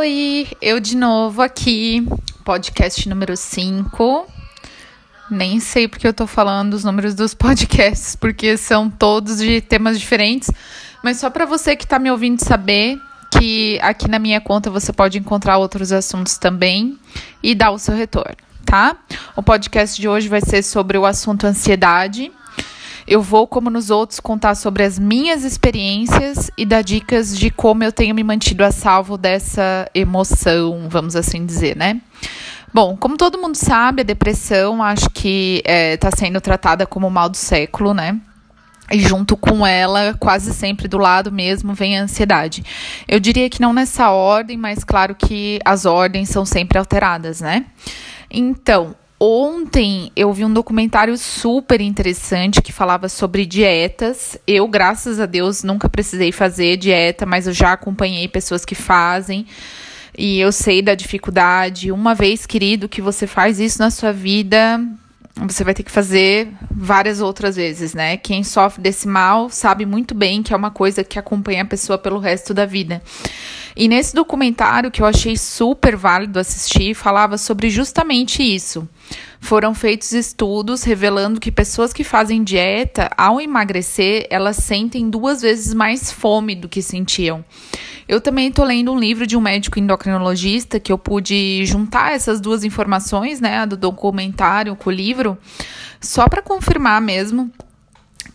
Oi, eu de novo aqui, podcast número 5. Nem sei porque eu tô falando os números dos podcasts, porque são todos de temas diferentes, mas só para você que tá me ouvindo saber que aqui na minha conta você pode encontrar outros assuntos também e dar o seu retorno, tá? O podcast de hoje vai ser sobre o assunto ansiedade eu vou, como nos outros, contar sobre as minhas experiências e dar dicas de como eu tenho me mantido a salvo dessa emoção, vamos assim dizer, né? Bom, como todo mundo sabe, a depressão acho que está é, tá sendo tratada como o mal do século, né? E junto com ela, quase sempre do lado mesmo, vem a ansiedade. Eu diria que não nessa ordem, mas claro que as ordens são sempre alteradas, né? Então, Ontem eu vi um documentário super interessante que falava sobre dietas. Eu, graças a Deus, nunca precisei fazer dieta, mas eu já acompanhei pessoas que fazem. E eu sei da dificuldade. Uma vez, querido, que você faz isso na sua vida, você vai ter que fazer várias outras vezes, né? Quem sofre desse mal sabe muito bem que é uma coisa que acompanha a pessoa pelo resto da vida. E nesse documentário que eu achei super válido assistir, falava sobre justamente isso. Foram feitos estudos revelando que pessoas que fazem dieta, ao emagrecer, elas sentem duas vezes mais fome do que sentiam. Eu também estou lendo um livro de um médico endocrinologista que eu pude juntar essas duas informações, né, do documentário com o livro, só para confirmar mesmo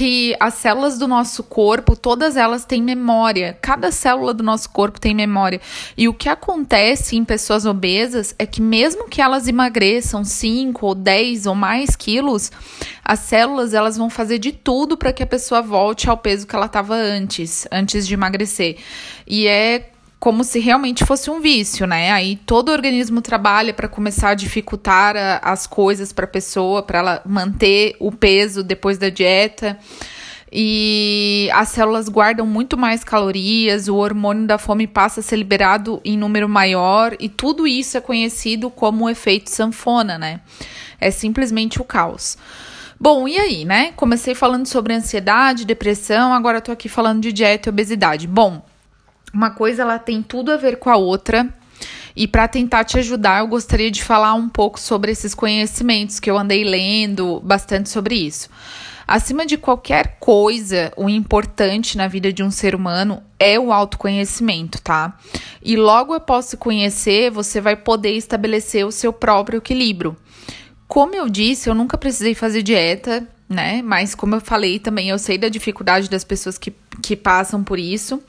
que as células do nosso corpo, todas elas têm memória. Cada célula do nosso corpo tem memória. E o que acontece em pessoas obesas é que mesmo que elas emagreçam 5 ou 10 ou mais quilos, as células elas vão fazer de tudo para que a pessoa volte ao peso que ela estava antes, antes de emagrecer. E é como se realmente fosse um vício, né? Aí todo organismo trabalha para começar a dificultar a, as coisas para a pessoa, para ela manter o peso depois da dieta. E as células guardam muito mais calorias, o hormônio da fome passa a ser liberado em número maior, e tudo isso é conhecido como o efeito sanfona, né? É simplesmente o caos. Bom, e aí, né? Comecei falando sobre ansiedade, depressão, agora tô aqui falando de dieta e obesidade. Bom, uma coisa ela tem tudo a ver com a outra. E para tentar te ajudar, eu gostaria de falar um pouco sobre esses conhecimentos que eu andei lendo bastante sobre isso. Acima de qualquer coisa, o importante na vida de um ser humano é o autoconhecimento, tá? E logo após se conhecer, você vai poder estabelecer o seu próprio equilíbrio. Como eu disse, eu nunca precisei fazer dieta, né? Mas como eu falei também, eu sei da dificuldade das pessoas que, que passam por isso.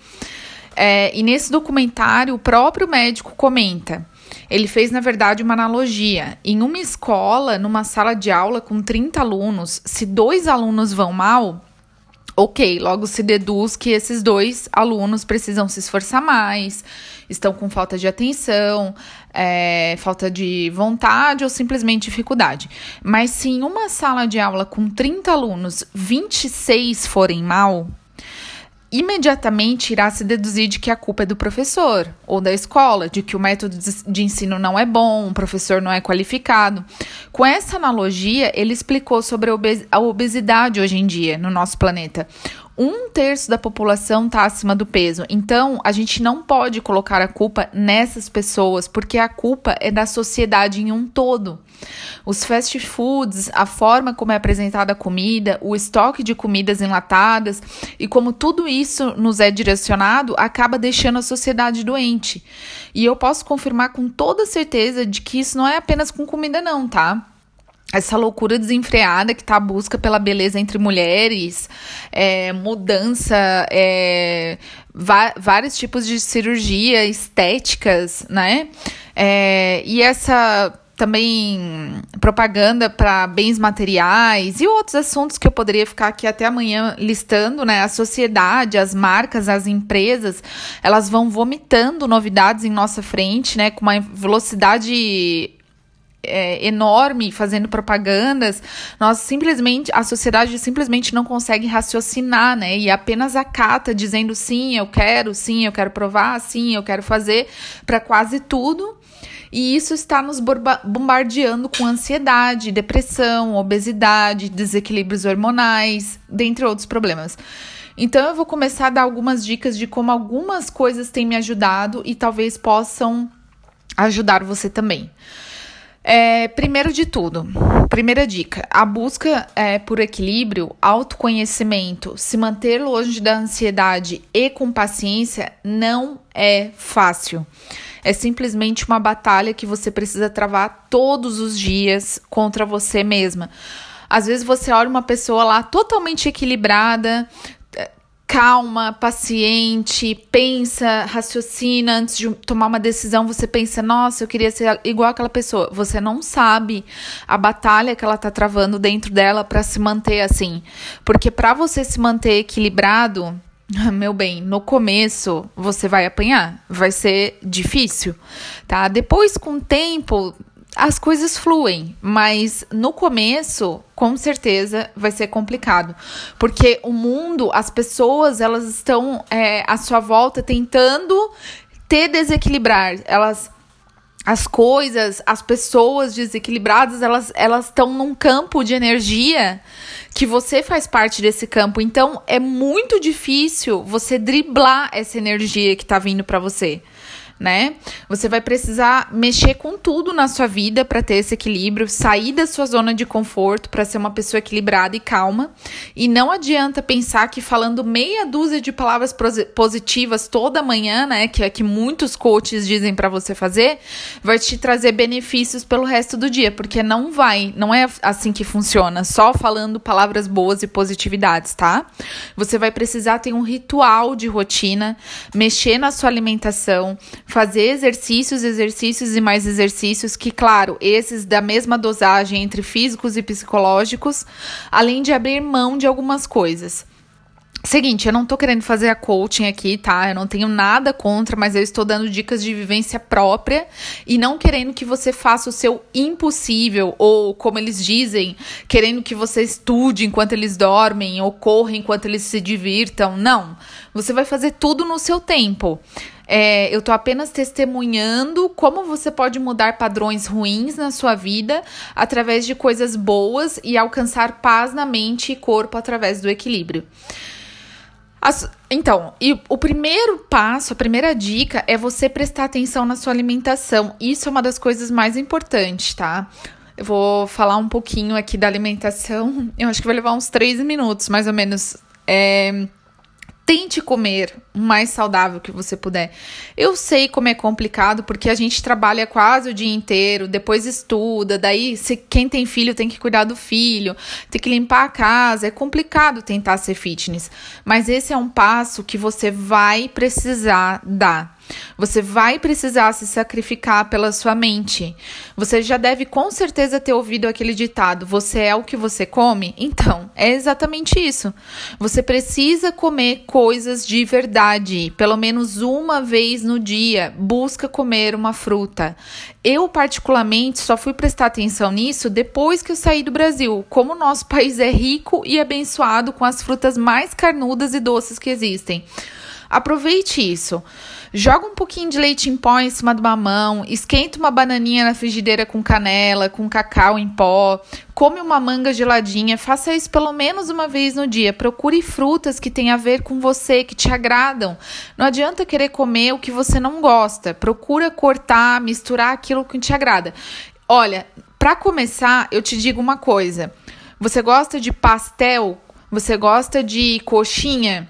É, e nesse documentário, o próprio médico comenta. Ele fez, na verdade, uma analogia. Em uma escola, numa sala de aula com 30 alunos, se dois alunos vão mal, ok, logo se deduz que esses dois alunos precisam se esforçar mais, estão com falta de atenção, é, falta de vontade ou simplesmente dificuldade. Mas se em uma sala de aula com 30 alunos, 26 forem mal, imediatamente irá se deduzir de que a culpa é do professor ou da escola, de que o método de ensino não é bom, o professor não é qualificado. Com essa analogia, ele explicou sobre a obesidade hoje em dia no nosso planeta um terço da população está acima do peso. Então, a gente não pode colocar a culpa nessas pessoas, porque a culpa é da sociedade em um todo. Os fast foods, a forma como é apresentada a comida, o estoque de comidas enlatadas e como tudo isso nos é direcionado, acaba deixando a sociedade doente. E eu posso confirmar com toda certeza de que isso não é apenas com comida, não, tá? Essa loucura desenfreada que tá a busca pela beleza entre mulheres, é, mudança, é, vários tipos de cirurgia, estéticas, né? É, e essa também propaganda para bens materiais e outros assuntos que eu poderia ficar aqui até amanhã listando, né? A sociedade, as marcas, as empresas, elas vão vomitando novidades em nossa frente, né? Com uma velocidade é, enorme fazendo propagandas, nós simplesmente, a sociedade simplesmente não consegue raciocinar, né? E apenas acata dizendo sim, eu quero, sim, eu quero provar, sim, eu quero fazer para quase tudo. E isso está nos bombardeando com ansiedade, depressão, obesidade, desequilíbrios hormonais, dentre outros problemas. Então eu vou começar a dar algumas dicas de como algumas coisas têm me ajudado e talvez possam ajudar você também. É, primeiro de tudo, primeira dica: a busca é, por equilíbrio, autoconhecimento, se manter longe da ansiedade e com paciência não é fácil. É simplesmente uma batalha que você precisa travar todos os dias contra você mesma. Às vezes você olha uma pessoa lá totalmente equilibrada, calma, paciente, pensa, raciocina antes de tomar uma decisão. Você pensa, nossa, eu queria ser igual aquela pessoa. Você não sabe a batalha que ela tá travando dentro dela para se manter assim. Porque para você se manter equilibrado, meu bem, no começo você vai apanhar, vai ser difícil, tá? Depois, com o tempo, as coisas fluem, mas no começo, com certeza, vai ser complicado, porque o mundo, as pessoas, elas estão é, à sua volta tentando te desequilibrar, elas as coisas, as pessoas desequilibradas, elas elas estão num campo de energia que você faz parte desse campo. Então é muito difícil você driblar essa energia que está vindo para você né? Você vai precisar mexer com tudo na sua vida para ter esse equilíbrio, sair da sua zona de conforto para ser uma pessoa equilibrada e calma. E não adianta pensar que falando meia dúzia de palavras positivas toda manhã, né, que é que muitos coaches dizem para você fazer, vai te trazer benefícios pelo resto do dia, porque não vai, não é assim que funciona, só falando palavras boas e positividades, tá? Você vai precisar ter um ritual de rotina, mexer na sua alimentação, fazer exercícios, exercícios e mais exercícios, que, claro, esses da mesma dosagem entre físicos e psicológicos, além de abrir mão de algumas coisas. Seguinte, eu não tô querendo fazer a coaching aqui, tá? Eu não tenho nada contra, mas eu estou dando dicas de vivência própria e não querendo que você faça o seu impossível ou, como eles dizem, querendo que você estude enquanto eles dormem ou corra enquanto eles se divirtam. Não. Você vai fazer tudo no seu tempo. É, eu estou apenas testemunhando como você pode mudar padrões ruins na sua vida através de coisas boas e alcançar paz na mente e corpo através do equilíbrio. As, então, o primeiro passo, a primeira dica é você prestar atenção na sua alimentação. Isso é uma das coisas mais importantes, tá? Eu vou falar um pouquinho aqui da alimentação. Eu acho que vai levar uns três minutos, mais ou menos. É, Tente comer o mais saudável que você puder. Eu sei como é complicado porque a gente trabalha quase o dia inteiro, depois estuda, daí se quem tem filho tem que cuidar do filho, tem que limpar a casa, é complicado tentar ser fitness, mas esse é um passo que você vai precisar dar. Você vai precisar se sacrificar pela sua mente. Você já deve com certeza ter ouvido aquele ditado: você é o que você come? Então, é exatamente isso. Você precisa comer coisas de verdade, pelo menos uma vez no dia. Busca comer uma fruta. Eu, particularmente, só fui prestar atenção nisso depois que eu saí do Brasil. Como o nosso país é rico e abençoado com as frutas mais carnudas e doces que existem. Aproveite isso. Joga um pouquinho de leite em pó em cima do mamão, esquenta uma bananinha na frigideira com canela, com cacau em pó, come uma manga geladinha, faça isso pelo menos uma vez no dia. Procure frutas que têm a ver com você, que te agradam. Não adianta querer comer o que você não gosta. Procura cortar, misturar aquilo que te agrada. Olha, para começar, eu te digo uma coisa. Você gosta de pastel? Você gosta de coxinha?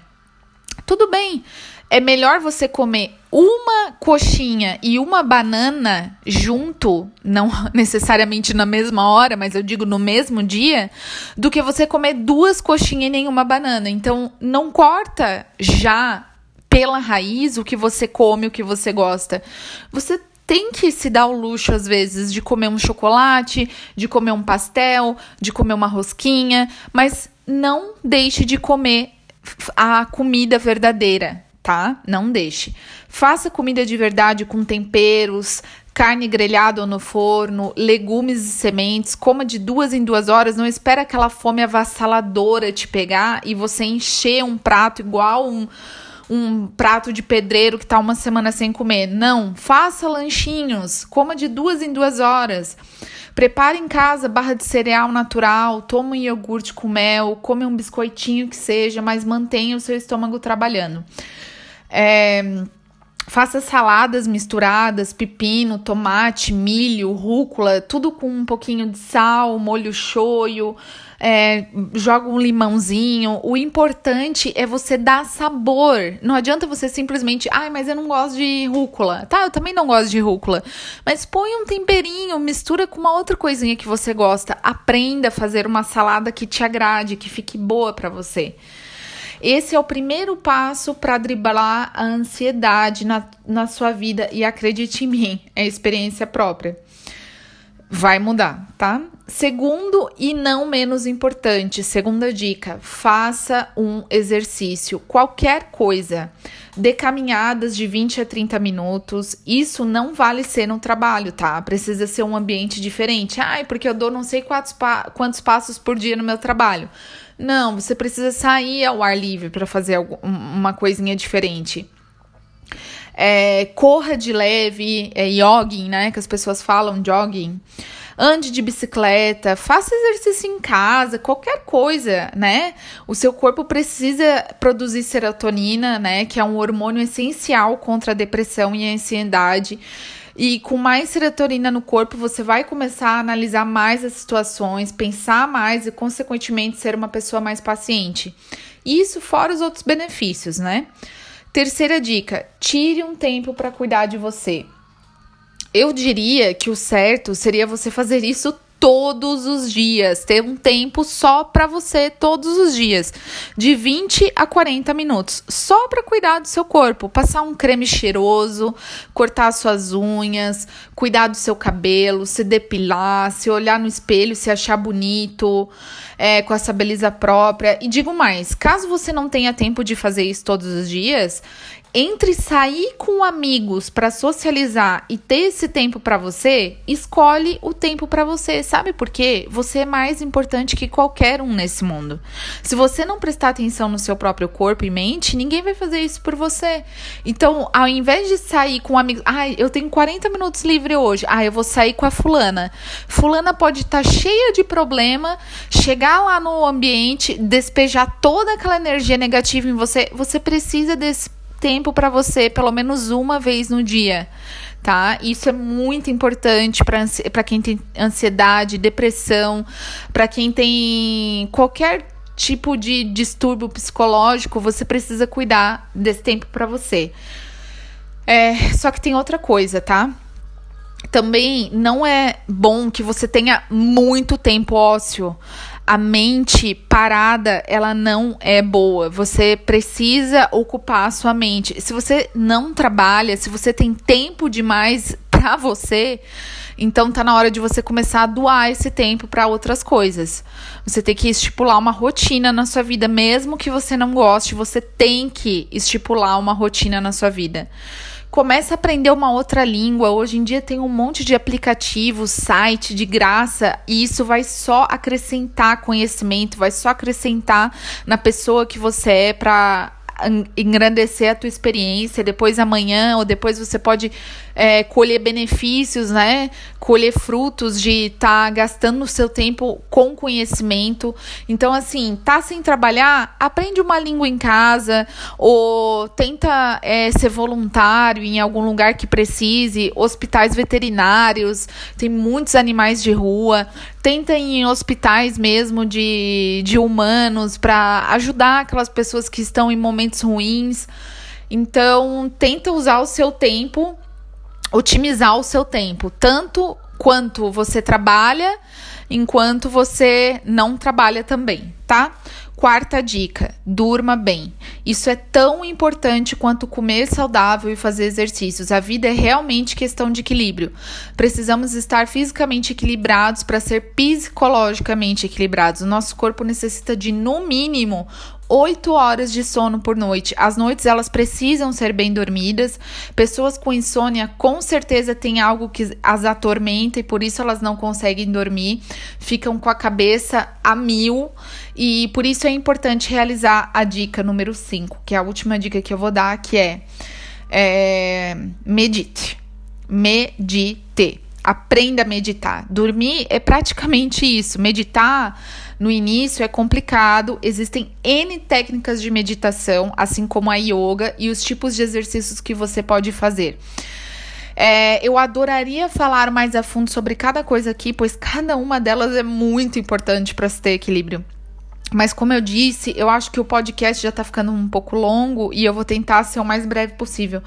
Tudo bem é melhor você comer uma coxinha e uma banana junto, não necessariamente na mesma hora, mas eu digo no mesmo dia, do que você comer duas coxinhas e nenhuma banana. Então, não corta já pela raiz o que você come, o que você gosta. Você tem que se dar o luxo, às vezes, de comer um chocolate, de comer um pastel, de comer uma rosquinha, mas não deixe de comer a comida verdadeira tá? Não deixe. Faça comida de verdade com temperos, carne grelhada no forno, legumes e sementes. Coma de duas em duas horas. Não espera aquela fome avassaladora te pegar e você encher um prato igual um, um prato de pedreiro que tá uma semana sem comer. Não, faça lanchinhos, coma de duas em duas horas. Prepare em casa barra de cereal natural, toma um iogurte com mel, come um biscoitinho que seja, mas mantenha o seu estômago trabalhando. É, faça saladas misturadas, pepino, tomate, milho, rúcula, tudo com um pouquinho de sal, molho shoyu, é, joga um limãozinho. O importante é você dar sabor. Não adianta você simplesmente, ai, mas eu não gosto de rúcula. Tá, eu também não gosto de rúcula. Mas põe um temperinho, mistura com uma outra coisinha que você gosta. Aprenda a fazer uma salada que te agrade, que fique boa para você. Esse é o primeiro passo para driblar a ansiedade na, na sua vida e acredite em mim, é experiência própria. Vai mudar, tá? Segundo e não menos importante, segunda dica: faça um exercício, qualquer coisa. Dê caminhadas de 20 a 30 minutos. Isso não vale ser no trabalho, tá? Precisa ser um ambiente diferente. Ai, porque eu dou não sei quantos, pa quantos passos por dia no meu trabalho. Não, você precisa sair ao ar livre para fazer uma coisinha diferente. É, corra de leve, é jogging, né? Que as pessoas falam jogging ande de bicicleta, faça exercício em casa, qualquer coisa, né? O seu corpo precisa produzir serotonina, né? Que é um hormônio essencial contra a depressão e a ansiedade. E com mais serotonina no corpo, você vai começar a analisar mais as situações, pensar mais e, consequentemente, ser uma pessoa mais paciente. Isso fora os outros benefícios, né? Terceira dica: tire um tempo para cuidar de você. Eu diria que o certo seria você fazer isso todos os dias, ter um tempo só para você todos os dias, de 20 a 40 minutos, só para cuidar do seu corpo, passar um creme cheiroso, cortar suas unhas, cuidar do seu cabelo, se depilar, se olhar no espelho, se achar bonito, é, com essa beleza própria. E digo mais, caso você não tenha tempo de fazer isso todos os dias, entre sair com amigos para socializar e ter esse tempo para você, escolhe o tempo para você. Sabe por quê? Você é mais importante que qualquer um nesse mundo. Se você não prestar atenção no seu próprio corpo e mente, ninguém vai fazer isso por você. Então, ao invés de sair com amigos, ai, eu tenho 40 minutos livre hoje. Ah, eu vou sair com a fulana. Fulana pode estar tá cheia de problema, chegar lá no ambiente, despejar toda aquela energia negativa em você. Você precisa desse tempo para você, pelo menos uma vez no dia, tá? Isso é muito importante para quem tem ansiedade, depressão, para quem tem qualquer tipo de distúrbio psicológico, você precisa cuidar desse tempo para você. É, só que tem outra coisa, tá? Também não é bom que você tenha muito tempo ósseo a mente parada, ela não é boa. Você precisa ocupar a sua mente. Se você não trabalha, se você tem tempo demais para você, então tá na hora de você começar a doar esse tempo para outras coisas. Você tem que estipular uma rotina na sua vida, mesmo que você não goste, você tem que estipular uma rotina na sua vida. Começa a aprender uma outra língua. Hoje em dia tem um monte de aplicativos, site de graça, e isso vai só acrescentar conhecimento, vai só acrescentar na pessoa que você é para engrandecer a tua experiência. Depois amanhã ou depois você pode é, colher benefícios, né? Colher frutos de estar tá gastando o seu tempo com conhecimento. Então, assim, tá sem trabalhar, aprende uma língua em casa ou tenta é, ser voluntário em algum lugar que precise, hospitais veterinários, tem muitos animais de rua. Tenta em hospitais mesmo de, de humanos para ajudar aquelas pessoas que estão em momentos ruins. Então, tenta usar o seu tempo otimizar o seu tempo, tanto quanto você trabalha, enquanto você não trabalha também, tá? Quarta dica: durma bem. Isso é tão importante quanto comer saudável e fazer exercícios. A vida é realmente questão de equilíbrio. Precisamos estar fisicamente equilibrados para ser psicologicamente equilibrados. O nosso corpo necessita de, no mínimo, 8 horas de sono por noite. As noites elas precisam ser bem dormidas. Pessoas com insônia com certeza têm algo que as atormenta e por isso elas não conseguem dormir. ficam com a cabeça a mil e por isso é importante realizar a dica número 5, que é a última dica que eu vou dar, que é, é medite. Medite. Aprenda a meditar. Dormir é praticamente isso. Meditar no início é complicado, existem N técnicas de meditação, assim como a yoga e os tipos de exercícios que você pode fazer. É, eu adoraria falar mais a fundo sobre cada coisa aqui, pois cada uma delas é muito importante para se ter equilíbrio. Mas como eu disse, eu acho que o podcast já tá ficando um pouco longo e eu vou tentar ser o mais breve possível.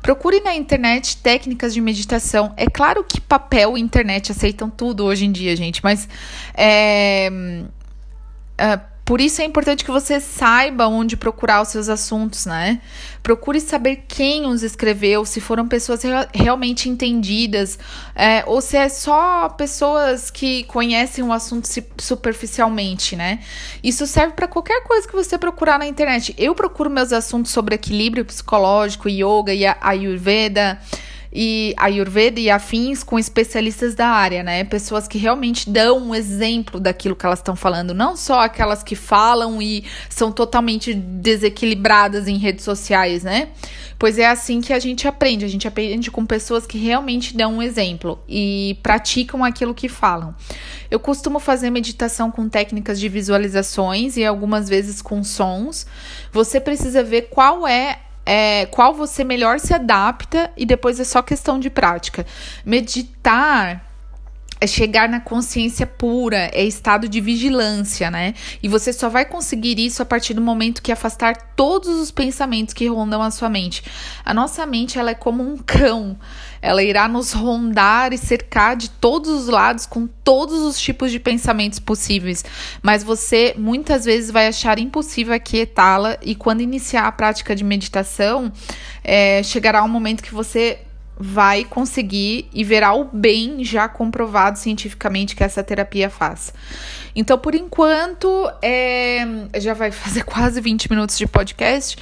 Procure na internet técnicas de meditação. É claro que papel e internet aceitam tudo hoje em dia, gente, mas é, é por isso é importante que você saiba onde procurar os seus assuntos, né? Procure saber quem os escreveu, se foram pessoas realmente entendidas, é, ou se é só pessoas que conhecem o assunto superficialmente, né? Isso serve para qualquer coisa que você procurar na internet. Eu procuro meus assuntos sobre equilíbrio psicológico, yoga e ayurveda e Ayurveda e afins com especialistas da área, né? Pessoas que realmente dão um exemplo daquilo que elas estão falando, não só aquelas que falam e são totalmente desequilibradas em redes sociais, né? Pois é assim que a gente aprende, a gente aprende com pessoas que realmente dão um exemplo e praticam aquilo que falam. Eu costumo fazer meditação com técnicas de visualizações e algumas vezes com sons. Você precisa ver qual é é, qual você melhor se adapta e depois é só questão de prática. Meditar é chegar na consciência pura, é estado de vigilância, né? E você só vai conseguir isso a partir do momento que afastar todos os pensamentos que rondam a sua mente. A nossa mente, ela é como um cão. Ela irá nos rondar e cercar de todos os lados com todos os tipos de pensamentos possíveis, mas você muitas vezes vai achar impossível aquietá-la e quando iniciar a prática de meditação, é, chegará um momento que você vai conseguir e verá o bem já comprovado cientificamente que essa terapia faz. Então, por enquanto, é, já vai fazer quase 20 minutos de podcast.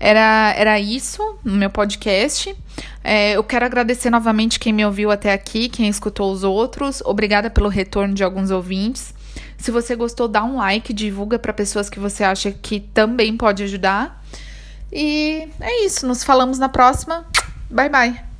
Era, era isso no meu podcast. É, eu quero agradecer novamente quem me ouviu até aqui, quem escutou os outros. Obrigada pelo retorno de alguns ouvintes. Se você gostou, dá um like, divulga para pessoas que você acha que também pode ajudar. E é isso. Nos falamos na próxima. Bye, bye.